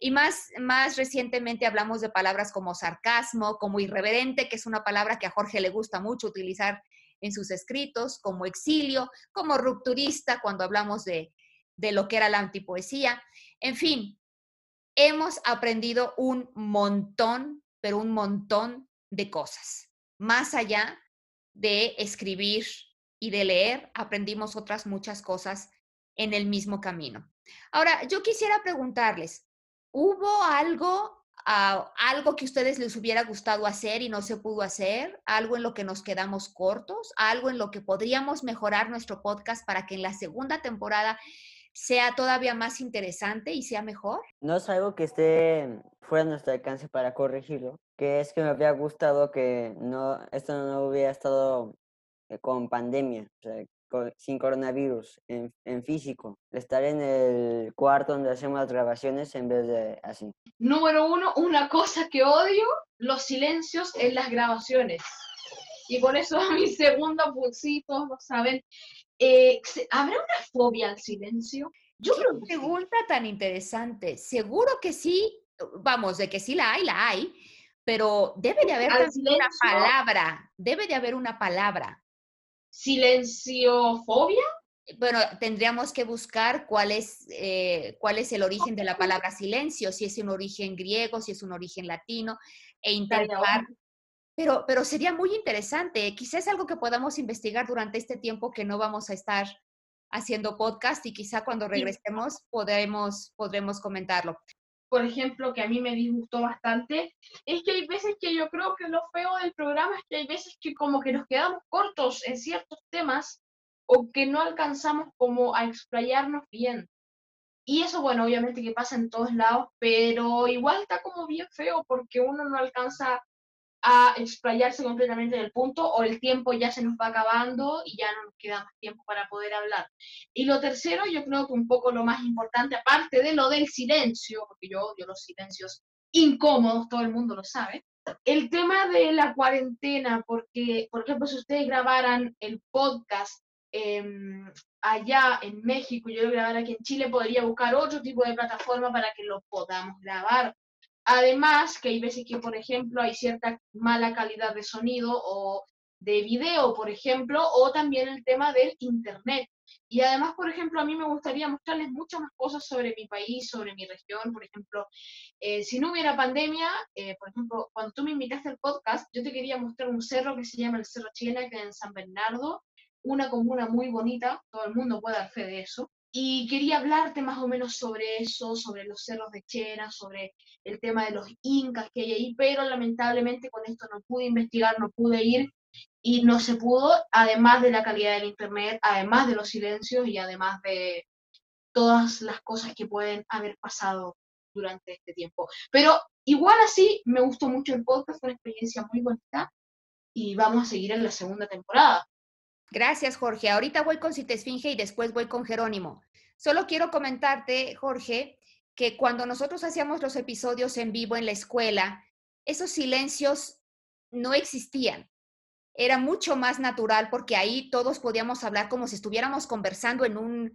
Y más, más recientemente hablamos de palabras como sarcasmo, como irreverente, que es una palabra que a Jorge le gusta mucho utilizar en sus escritos, como exilio, como rupturista, cuando hablamos de, de lo que era la antipoesía. En fin, hemos aprendido un montón, pero un montón de cosas. Más allá de escribir y de leer, aprendimos otras muchas cosas en el mismo camino. Ahora, yo quisiera preguntarles, ¿hubo algo, uh, algo que a ustedes les hubiera gustado hacer y no se pudo hacer? ¿Algo en lo que nos quedamos cortos? ¿Algo en lo que podríamos mejorar nuestro podcast para que en la segunda temporada sea todavía más interesante y sea mejor? No es algo que esté fuera de nuestro alcance para corregirlo, que es que me habría gustado que no, esto no hubiera estado eh, con pandemia, o sea, con, sin coronavirus, en, en, físico. Estar en el cuarto donde hacemos las grabaciones en vez de así. Número uno, una cosa que odio, los silencios en las grabaciones. Y por eso [laughs] mi segundo pulsito, lo saben, eh, ¿Habrá una fobia al silencio? Yo ¿Qué creo que pregunta sí. tan interesante. Seguro que sí, vamos, de que sí la hay, la hay, pero debe de haber una palabra, debe de haber una palabra. ¿Silenciofobia? Bueno, tendríamos que buscar cuál es, eh, cuál es el origen de la palabra silencio, si es un origen griego, si es un origen latino, e intentar pero, pero sería muy interesante. Quizás algo que podamos investigar durante este tiempo que no vamos a estar haciendo podcast y quizá cuando regresemos podremos, podremos comentarlo. Por ejemplo, que a mí me disgustó bastante, es que hay veces que yo creo que lo feo del programa es que hay veces que como que nos quedamos cortos en ciertos temas o que no alcanzamos como a explayarnos bien. Y eso, bueno, obviamente que pasa en todos lados, pero igual está como bien feo porque uno no alcanza a explayarse completamente en el punto o el tiempo ya se nos va acabando y ya no nos queda más tiempo para poder hablar. Y lo tercero, yo creo que un poco lo más importante, aparte de lo del silencio, porque yo odio los silencios incómodos, todo el mundo lo sabe, el tema de la cuarentena, porque, por ejemplo, si ustedes grabaran el podcast eh, allá en México yo lo grabara aquí en Chile, podría buscar otro tipo de plataforma para que lo podamos grabar. Además, que hay veces que, por ejemplo, hay cierta mala calidad de sonido o de video, por ejemplo, o también el tema del Internet. Y además, por ejemplo, a mí me gustaría mostrarles muchas más cosas sobre mi país, sobre mi región. Por ejemplo, eh, si no hubiera pandemia, eh, por ejemplo, cuando tú me invitaste al podcast, yo te quería mostrar un cerro que se llama el Cerro Chilena, que es en San Bernardo, una comuna muy bonita, todo el mundo puede dar fe de eso. Y quería hablarte más o menos sobre eso, sobre los cerros de Chena, sobre el tema de los incas que hay ahí, pero lamentablemente con esto no pude investigar, no pude ir y no se pudo, además de la calidad del Internet, además de los silencios y además de todas las cosas que pueden haber pasado durante este tiempo. Pero igual así, me gustó mucho el podcast, fue una experiencia muy bonita y vamos a seguir en la segunda temporada. Gracias, Jorge. Ahorita voy con Citesfinge y después voy con Jerónimo. Solo quiero comentarte, Jorge, que cuando nosotros hacíamos los episodios en vivo en la escuela, esos silencios no existían era mucho más natural porque ahí todos podíamos hablar como si estuviéramos conversando en un,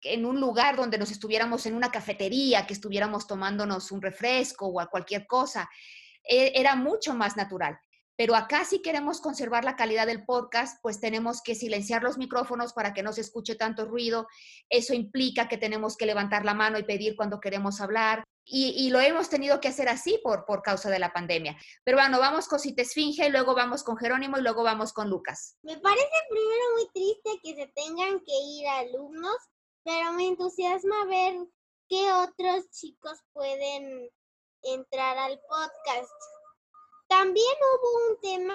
en un lugar donde nos estuviéramos en una cafetería, que estuviéramos tomándonos un refresco o cualquier cosa. E, era mucho más natural. Pero acá si queremos conservar la calidad del podcast, pues tenemos que silenciar los micrófonos para que no se escuche tanto ruido. Eso implica que tenemos que levantar la mano y pedir cuando queremos hablar. Y, lo hemos tenido que hacer así por, por causa de la pandemia. Pero bueno, vamos con Citesfinge, luego vamos con Jerónimo y luego vamos con Lucas. Me parece primero muy triste que se tengan que ir alumnos, pero me entusiasma ver qué otros chicos pueden entrar al podcast. También hubo un tema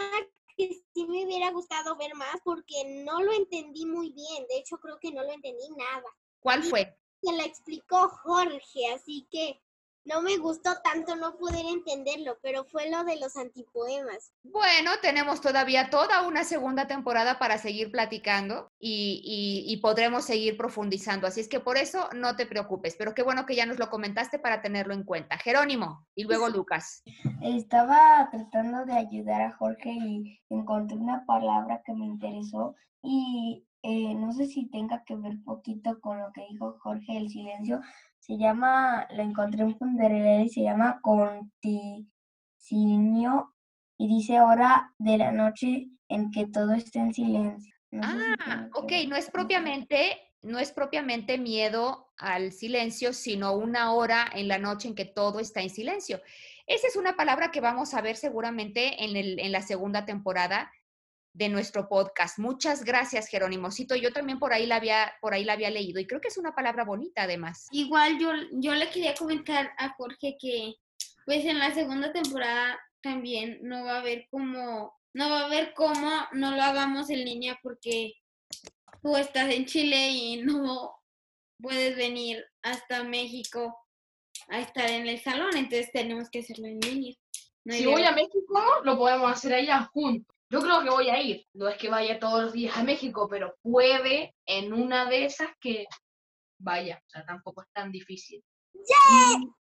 que sí me hubiera gustado ver más porque no lo entendí muy bien. De hecho, creo que no lo entendí nada. ¿Cuál fue? Se lo explicó Jorge, así que no me gustó tanto no poder entenderlo, pero fue lo de los antipoemas. Bueno, tenemos todavía toda una segunda temporada para seguir platicando y, podremos seguir profundizando. Así es que por eso no te preocupes, pero qué bueno que ya nos lo comentaste para tenerlo en cuenta. Jerónimo y luego Lucas. Estaba tratando de ayudar a Jorge y encontré una palabra que me interesó y eh, no sé si tenga que ver poquito con lo que dijo Jorge, el silencio, se llama, lo encontré en Funderelera y se llama Conticinio y dice hora de la noche en que todo esté en silencio. ah, ok, no es propiamente, no es propiamente miedo al silencio, sino una hora en la noche en que todo está en silencio. Esa es una palabra que vamos a ver seguramente en, el, en la segunda temporada de nuestro podcast. Muchas gracias, Jerónimocito. Yo también por ahí la había, por ahí la había leído y creo que es una palabra bonita además. Igual yo, yo le quería comentar a Jorge que pues en la segunda temporada también no va a haber como, no va a haber cómo no lo hagamos en línea porque tú estás en Chile y no puedes venir hasta México a estar en el salón, entonces tenemos que hacerlo en línea. si voy a México, lo podemos hacer allá juntos. Yo creo que voy a ir. No es que vaya todos los días a México, pero puede en una de esas que vaya. O sea, tampoco es tan difícil.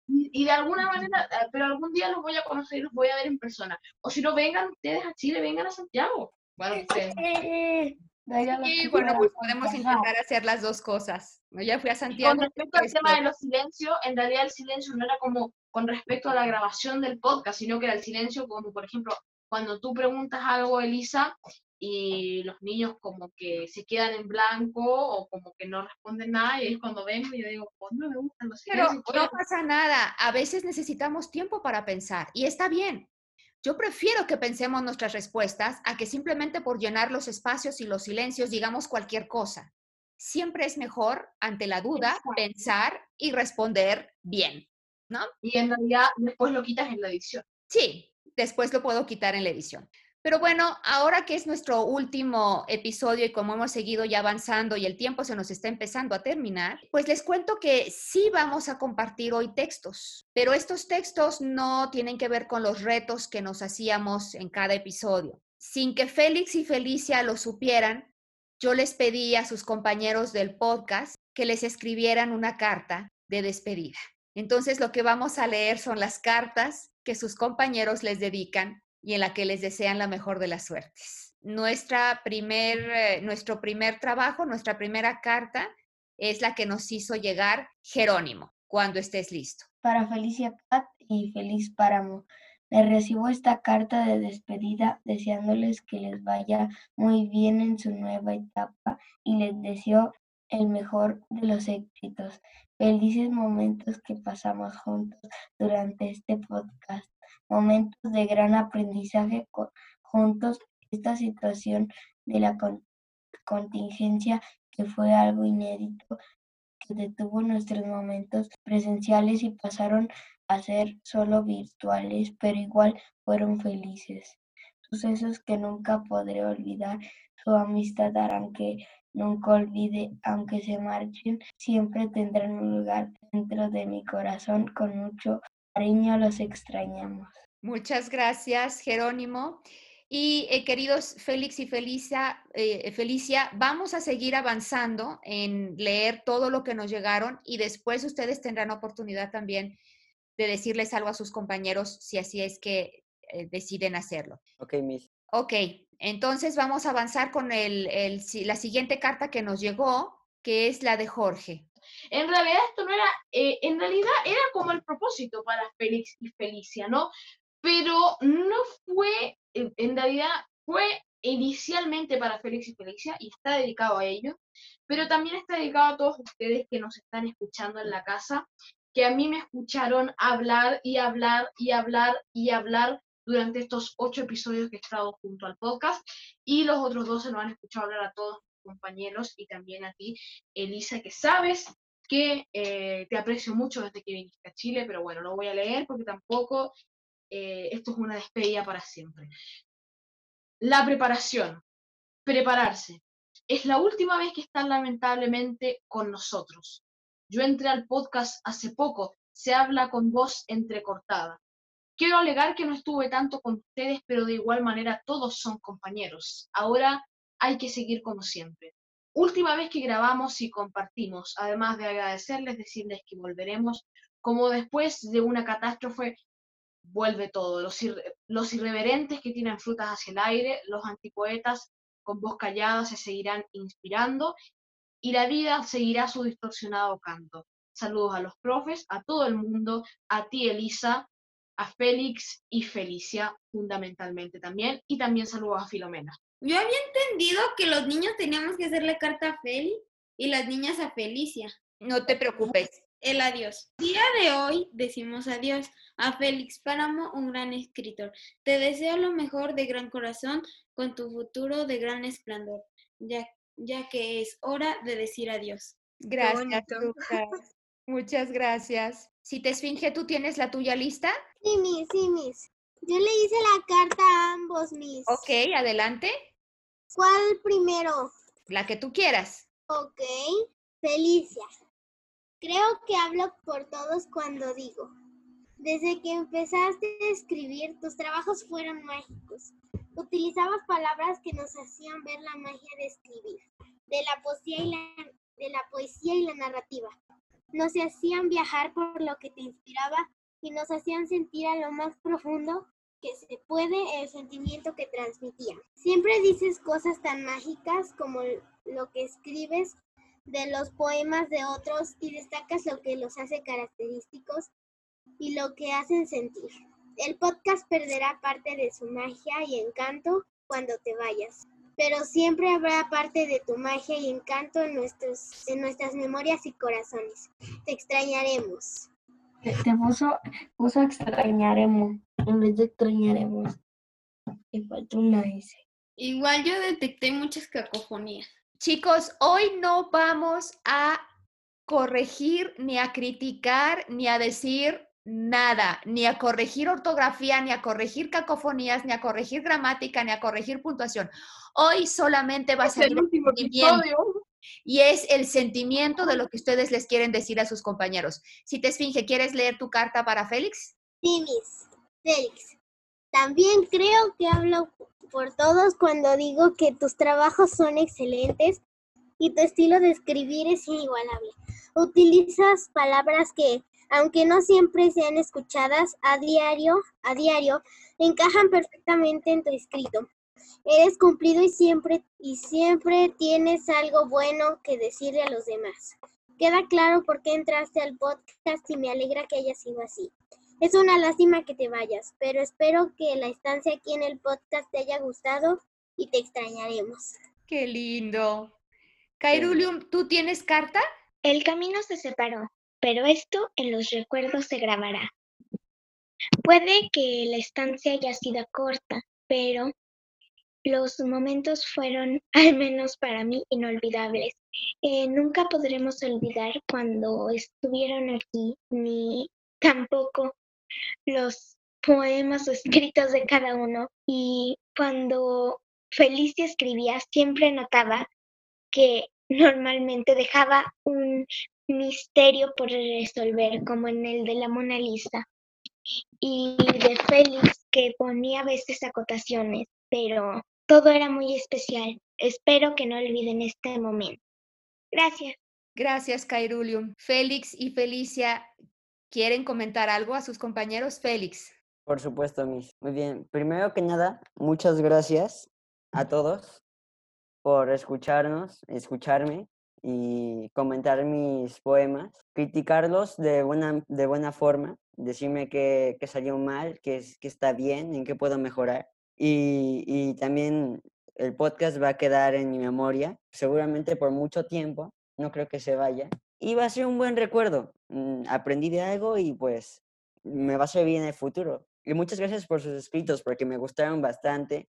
Y, de alguna manera, eh, pero algún día los voy a conocer y los voy a ver en persona. O si no vengan ustedes a Chile, vengan a Santiago. Bueno, ustedes. Sí, bueno, pues podemos intentar hacer las dos cosas. Ya fui a Santiago. Con respecto al tema de los silencios, en realidad el silencio no era como con respecto a la grabación del podcast, sino que era el silencio como, por ejemplo, cuando tú preguntas algo, Elisa, y los niños como que se quedan en blanco o como que no responden nada, y es cuando vengo y yo digo, pues no me gustan los Pero no pasa nada, a veces necesitamos tiempo para pensar y está bien. Yo prefiero que pensemos nuestras respuestas a que simplemente por llenar los espacios y los silencios digamos cualquier cosa. Siempre es mejor, ante la duda, pensar y responder bien, ¿no? Y en realidad después lo quitas en la edición. Sí, después lo puedo quitar en la edición. Pero bueno, ahora que es nuestro último episodio y como hemos seguido ya avanzando y el tiempo se nos está empezando a terminar, pues les cuento que sí vamos a compartir hoy textos, pero estos textos no tienen que ver con los retos que nos hacíamos en cada episodio. Sin que Félix y Felicia lo supieran, yo les pedí a sus compañeros del podcast que les escribieran una carta de despedida. Entonces lo que vamos a leer son las cartas que sus compañeros les dedican y en la que les desean la mejor de las suertes. Nuestra primer, eh, nuestro primer trabajo, nuestra primera carta es la que nos hizo llegar Jerónimo, cuando estés listo. Para Felicia Cat y Feliz Páramo. Les recibo esta carta de despedida deseándoles que les vaya muy bien en su nueva etapa y les deseo el mejor de los éxitos. Felices momentos que pasamos juntos durante este podcast. Momentos de gran aprendizaje juntos. Esta situación de la contingencia que fue algo inédito que detuvo nuestros momentos presenciales y pasaron a ser solo virtuales, pero igual fueron felices. Sucesos que nunca podré olvidar. Su amistad harán que nunca olvide, aunque se marchen, siempre tendrán un lugar dentro de mi corazón. Con mucho cariño los extrañamos. Muchas gracias, Jerónimo. Y eh, queridos Félix y Felicia, eh, Felicia, vamos a seguir avanzando en leer todo lo que nos llegaron y después ustedes tendrán oportunidad también de decirles algo a sus compañeros si así es que eh, deciden hacerlo. Ok, Miss. Ok, entonces vamos a avanzar con el, la siguiente carta que nos llegó, que es la de Jorge. En realidad esto no era, en realidad era como el propósito para Félix y Felicia, ¿no? Pero no fue en realidad fue inicialmente para Félix y Felicia y está dedicado a ellos, pero también está dedicado a todos ustedes que nos están escuchando en la casa, que a mí me escucharon hablar y hablar y hablar y hablar durante estos ocho episodios que he estado junto al podcast y los otros dos se lo han escuchado hablar a todos mis compañeros y también a ti, Elisa, que sabes que eh, te aprecio mucho desde que viniste a Chile, pero bueno, no voy a leer porque tampoco eh, esto es una despedida para siempre. La preparación, prepararse. Es la última vez que están lamentablemente con nosotros. Yo entré al podcast hace poco, se habla con voz entrecortada. Quiero alegar que no estuve tanto con ustedes, pero de igual manera todos son compañeros. Ahora hay que seguir como siempre. Última vez que grabamos y compartimos, además de agradecerles, decirles que volveremos, como después de una catástrofe vuelve todo. Los, los irreverentes que tienen frutas hacia el aire, los antipoetas con voz callada se seguirán inspirando y la vida seguirá su distorsionado canto. Saludos a los profes, a todo el mundo, a ti Elisa, a Félix y Felicia fundamentalmente también, y también saludos a Filomena. Yo había entendido que los niños teníamos que hacerle carta a Feli y las niñas a Felicia. No te preocupes. El adiós. Día de hoy decimos adiós a Félix Páramo, un gran escritor. Te deseo lo mejor de gran corazón con tu futuro de gran esplendor, ya, ya que es hora de decir adiós. Gracias, Lucas. Muchas gracias. Si te esfinge, ¿tú tienes la tuya lista? Sí, mis, sí, mis. Yo le hice la carta a ambos, mis. Ok, adelante. ¿Cuál primero? La que tú quieras. Ok. Felicia. Creo que hablo por todos cuando digo, desde que empezaste a escribir, tus trabajos fueron mágicos. Utilizabas palabras que nos hacían ver la magia de escribir, de la poesía y la, de la, poesía y la narrativa. Nos hacían viajar por lo que te inspiraba y nos hacían sentir a lo más profundo que se puede el sentimiento que transmitía. Siempre dices cosas tan mágicas como lo que escribes de los poemas de otros y destacas lo que los hace característicos y lo que hacen sentir. El podcast perderá parte de su magia y encanto cuando te vayas, pero siempre habrá parte de tu magia y encanto en, nuestros, en nuestras memorias y corazones. Te extrañaremos. Te, puso, puso extrañaremos en vez de extrañaremos. Te falta una S. Igual yo detecté muchas cacofonías. Chicos, hoy no vamos a corregir, ni a criticar, ni a decir nada, ni a corregir ortografía, ni a corregir cacofonías, ni a corregir gramática, ni a corregir puntuación. Hoy solamente va a ser el último episodio. Y es el sentimiento de lo que ustedes les quieren decir a sus compañeros. Si te esfinge, ¿quieres leer tu carta para Félix? Sí, Miss. Félix. También creo que hablo por todos cuando digo que tus trabajos son excelentes y tu estilo de escribir es inigualable. Utilizas palabras que aunque no siempre sean escuchadas a diario, a diario, encajan perfectamente en tu escrito. Eres cumplido y siempre y siempre tienes algo bueno que decirle a los demás. Queda claro por qué entraste al podcast y me alegra que haya sido así. Es una lástima que te vayas, pero espero que la estancia aquí en el podcast te haya gustado y te extrañaremos. Qué lindo. Kairulium, ¿tú tienes carta? El camino se separó, pero esto en los recuerdos se grabará. Puede que la estancia haya sido corta, pero los momentos fueron, [laughs] al menos para mí, inolvidables. Eh, nunca podremos olvidar cuando estuvieron aquí, ni tampoco los poemas [laughs] escritos de cada uno. Y cuando Felicia escribía, siempre notaba que normalmente dejaba un misterio por resolver, como en el de la Mona Lisa. Y de Félix, que ponía a veces acotaciones, pero todo era muy especial. Espero que no olviden este momento. Gracias. Gracias, Kairulium. Félix y Felicia, ¿quieren comentar algo a sus compañeros? Félix. Por supuesto, Miss. Muy bien. Primero que nada, muchas gracias a todos por escucharnos, escucharme y comentar mis poemas, criticarlos de buena, de buena forma, decirme que salió mal, que, que está bien, en qué puedo mejorar. Y, y también el podcast va a quedar en mi memoria, seguramente por mucho tiempo, no creo que se vaya. Y va a ser un buen recuerdo. Mm, Aprendí de algo y pues me va a servir en el futuro. Y muchas gracias por sus escritos, porque me gustaron bastante.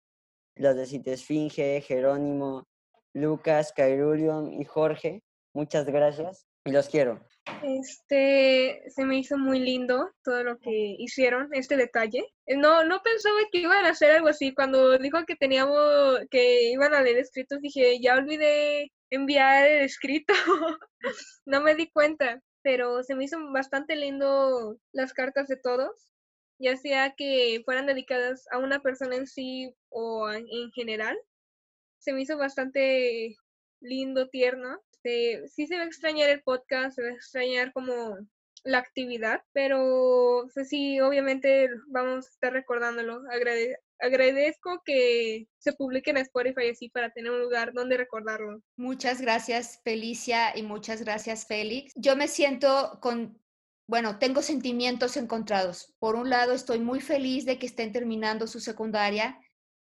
Los de Citesfinge, Jerónimo, Lucas, Cairulium y Jorge. Muchas gracias y los quiero. Este, se me hizo muy lindo todo lo que hicieron, este detalle. Eh, No, no pensaba que iban a hacer algo así. Cuando dijo que teníamos, que iban a leer escritos, dije, ya olvidé enviar el escrito. [laughs] no me di cuenta, pero se me hizo bastante lindo las cartas de todos, ya sea que fueran dedicadas a una persona en sí o en general. Se me hizo bastante lindo, tierno. Sí se va a extrañar el podcast, se va a extrañar como la actividad, pero pues sí, obviamente vamos a estar recordándolo. Agrade- agradezco que se publique en Spotify así para tener un lugar donde recordarlo. Muchas gracias, Felicia, y muchas gracias, Félix. Yo me siento con, bueno, tengo sentimientos encontrados. Por un lado, estoy muy feliz de que estén terminando su secundaria,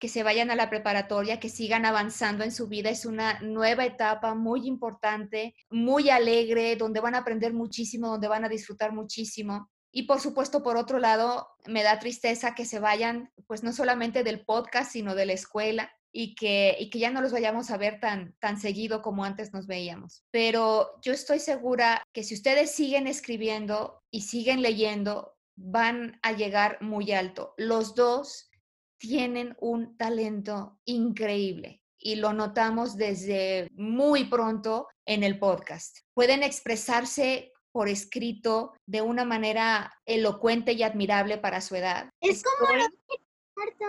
que se vayan a la preparatoria, que sigan avanzando en su vida. Es una nueva etapa muy importante, muy alegre, donde van a aprender muchísimo, donde van a disfrutar muchísimo. Y por supuesto, por otro lado, me da tristeza que se vayan, pues no solamente del podcast, sino de la escuela y que, y que ya no los vayamos a ver tan, tan seguido como antes nos veíamos. Pero yo estoy segura que si ustedes siguen escribiendo y siguen leyendo, van a llegar muy alto. Los dos tienen un talento increíble y lo notamos desde muy pronto en el podcast. Pueden expresarse por escrito de una manera elocuente y admirable para su edad. Es como lo dije en mi carta.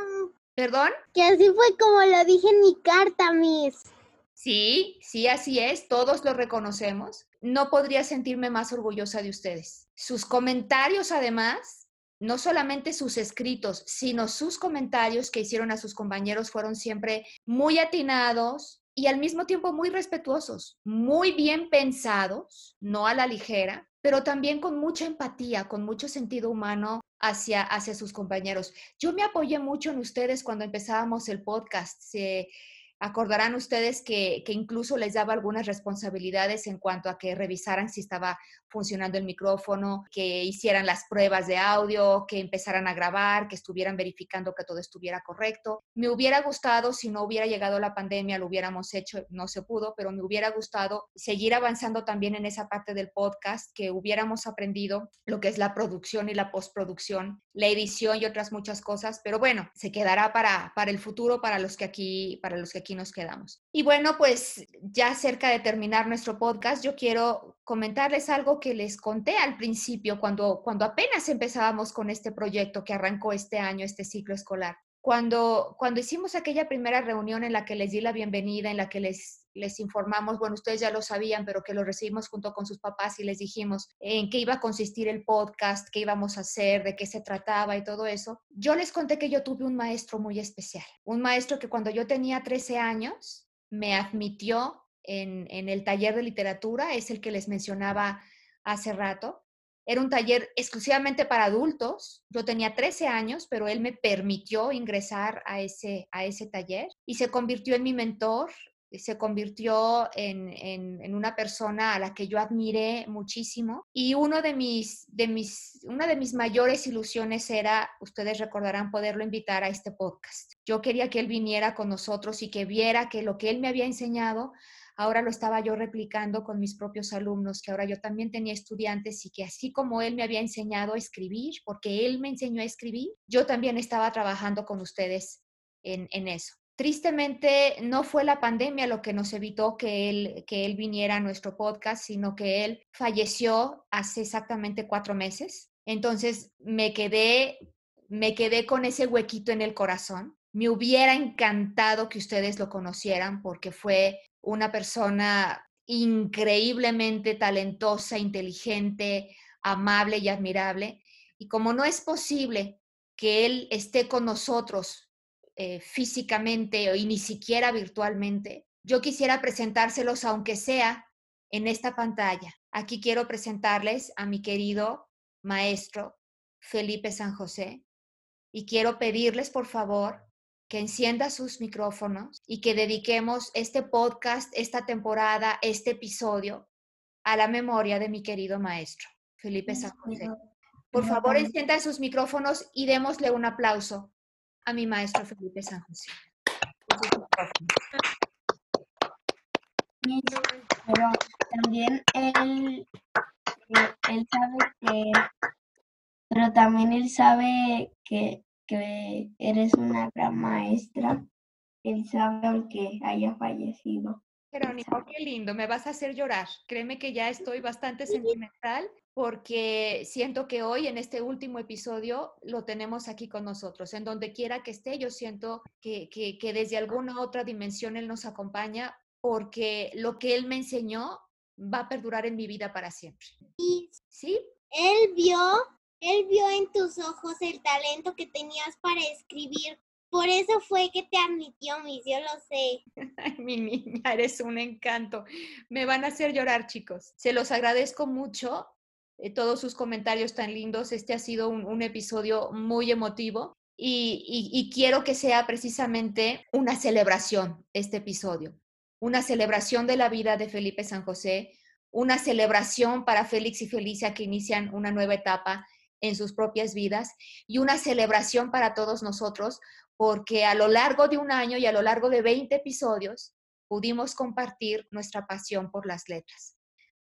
¿Perdón? Que así fue como lo dije en mi carta, Miss. Sí, sí, así es, todos lo reconocemos. No podría sentirme más orgullosa de ustedes. Sus comentarios, además, no solamente sus escritos, sino sus comentarios que hicieron a sus compañeros fueron siempre muy atinados y al mismo tiempo muy respetuosos, muy bien pensados, no a la ligera, pero también con mucha empatía, con mucho sentido humano hacia, hacia sus compañeros. Yo me apoyé mucho en ustedes cuando empezábamos el podcast. Se, Acordarán ustedes que, que, incluso les daba algunas responsabilidades en cuanto a que revisaran si estaba funcionando el micrófono, que hicieran las pruebas de audio, que empezaran a grabar, que estuvieran verificando que todo estuviera correcto. Me hubiera gustado, si no hubiera llegado la pandemia, lo hubiéramos hecho, no se pudo, pero me hubiera gustado seguir avanzando también en esa parte del podcast, que hubiéramos aprendido lo que es la producción y la postproducción, la edición y otras muchas cosas, pero bueno, se quedará para, para el futuro, para los que aquí, para los que aquí nos quedamos. Y bueno, pues ya cerca de terminar nuestro podcast, yo quiero comentarles algo que les conté al principio, cuando, cuando apenas empezábamos con este proyecto que arrancó este año, este ciclo escolar. Cuando, cuando hicimos aquella primera reunión en la que les di la bienvenida, en la que les, les informamos, bueno, ustedes ya lo sabían, pero que lo recibimos junto con sus papás y les dijimos en qué iba a consistir el podcast, qué íbamos a hacer, de qué se trataba y todo eso, yo les conté que yo tuve un maestro muy especial, un maestro que cuando yo tenía 13 años me admitió en, en el taller de literatura, es el que les mencionaba hace rato, Era un taller exclusivamente para adultos. Yo tenía 13 años, pero él me permitió ingresar a ese, a ese taller y se convirtió en mi mentor, se convirtió en, en, una persona a la que yo admiré muchísimo. Y uno de mis, de mis, una de mis mayores ilusiones era, ustedes recordarán, poderlo invitar a este podcast. Yo quería que él viniera con nosotros y que viera que lo que él me había enseñado ahora lo estaba yo replicando con mis propios alumnos, que ahora yo también tenía estudiantes y que así como él me había enseñado a escribir, porque él me enseñó a escribir, yo también estaba trabajando con ustedes en, eso. Tristemente, no fue la pandemia lo que nos evitó que él, que él viniera a nuestro podcast, sino que él falleció hace exactamente cuatro meses. Entonces me quedé, me quedé con ese huequito en el corazón. Me hubiera encantado que ustedes lo conocieran porque fue una persona increíblemente talentosa, inteligente, amable y admirable. Y como no es posible que él esté con nosotros eh, físicamente y ni siquiera virtualmente, yo quisiera presentárselos aunque sea en esta pantalla. Aquí quiero presentarles a mi querido maestro Felipe San José y quiero pedirles por favor que encienda sus micrófonos y que dediquemos este podcast, esta temporada, este episodio a la memoria de mi querido maestro, Felipe San José. Por favor, enciendan sus micrófonos y démosle un aplauso a mi maestro Felipe San José. Pero también él, él sabe que, pero también él sabe que que eres una gran maestra. Él sabe aunque haya fallecido. Jerónimo, qué lindo, me vas a hacer llorar. Créeme que ya estoy bastante sentimental porque siento que hoy en este último episodio lo tenemos aquí con nosotros. En donde quiera que esté, yo siento que, que, que desde alguna otra dimensión Él nos acompaña porque lo que Él me enseñó va a perdurar en mi vida para siempre. ¿Sí? Él vio él vio en tus ojos el talento que tenías para escribir. Por eso fue que te admitió, mis, yo lo sé. [laughs] Ay, mi niña, eres un encanto. Me van a hacer llorar, chicos. Se los agradezco mucho, eh, todos sus comentarios tan lindos. Este ha sido un, episodio muy emotivo y quiero que sea precisamente una celebración este episodio. Una celebración de la vida de Felipe San José, una celebración para Félix y Felicia que inician una nueva etapa en sus propias vidas y una celebración para todos nosotros porque a lo largo de un año y a lo largo de 20 episodios pudimos compartir nuestra pasión por las letras.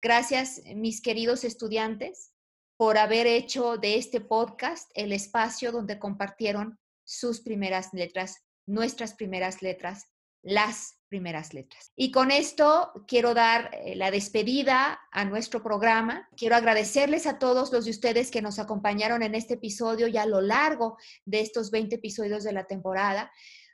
Gracias, mis queridos estudiantes, por haber hecho de este podcast el espacio donde compartieron sus primeras letras, nuestras primeras letras, las primeras letras. Y con esto quiero dar eh, la despedida a nuestro programa. Quiero agradecerles a todos los de ustedes que nos acompañaron en este episodio y a lo largo de estos 20 episodios de la temporada.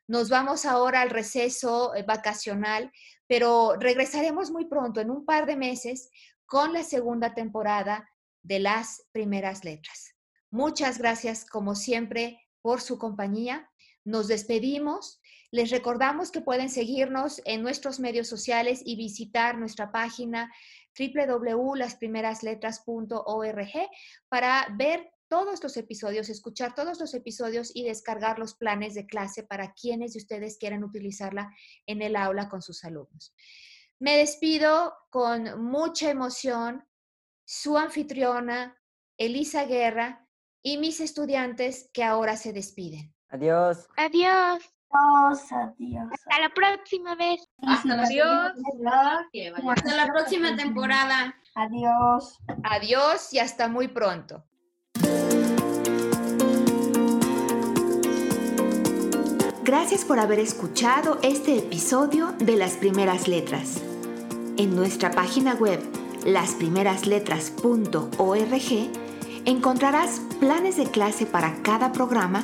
Nos vamos ahora al receso eh, vacacional, pero regresaremos muy pronto, en un par de meses, con la segunda temporada de las primeras letras. Muchas gracias, como siempre, por su compañía. Nos despedimos les recordamos que pueden seguirnos en nuestros medios sociales y visitar nuestra página www.lasprimerasletras.org para ver todos los episodios, escuchar todos los episodios y descargar los planes de clase para quienes de ustedes quieran utilizarla en el aula con sus alumnos. Me despido con mucha emoción, su anfitriona, Elisa Guerra, y mis estudiantes que ahora se despiden. Adiós. Adiós. Adiós, Hasta la próxima vez. Hasta la Hasta la próxima temporada. Adiós. Adiós y hasta muy pronto. Gracias por haber escuchado este episodio de Las Primeras Letras. En nuestra página web lasprimerasletras.org encontrarás planes de clase para cada programa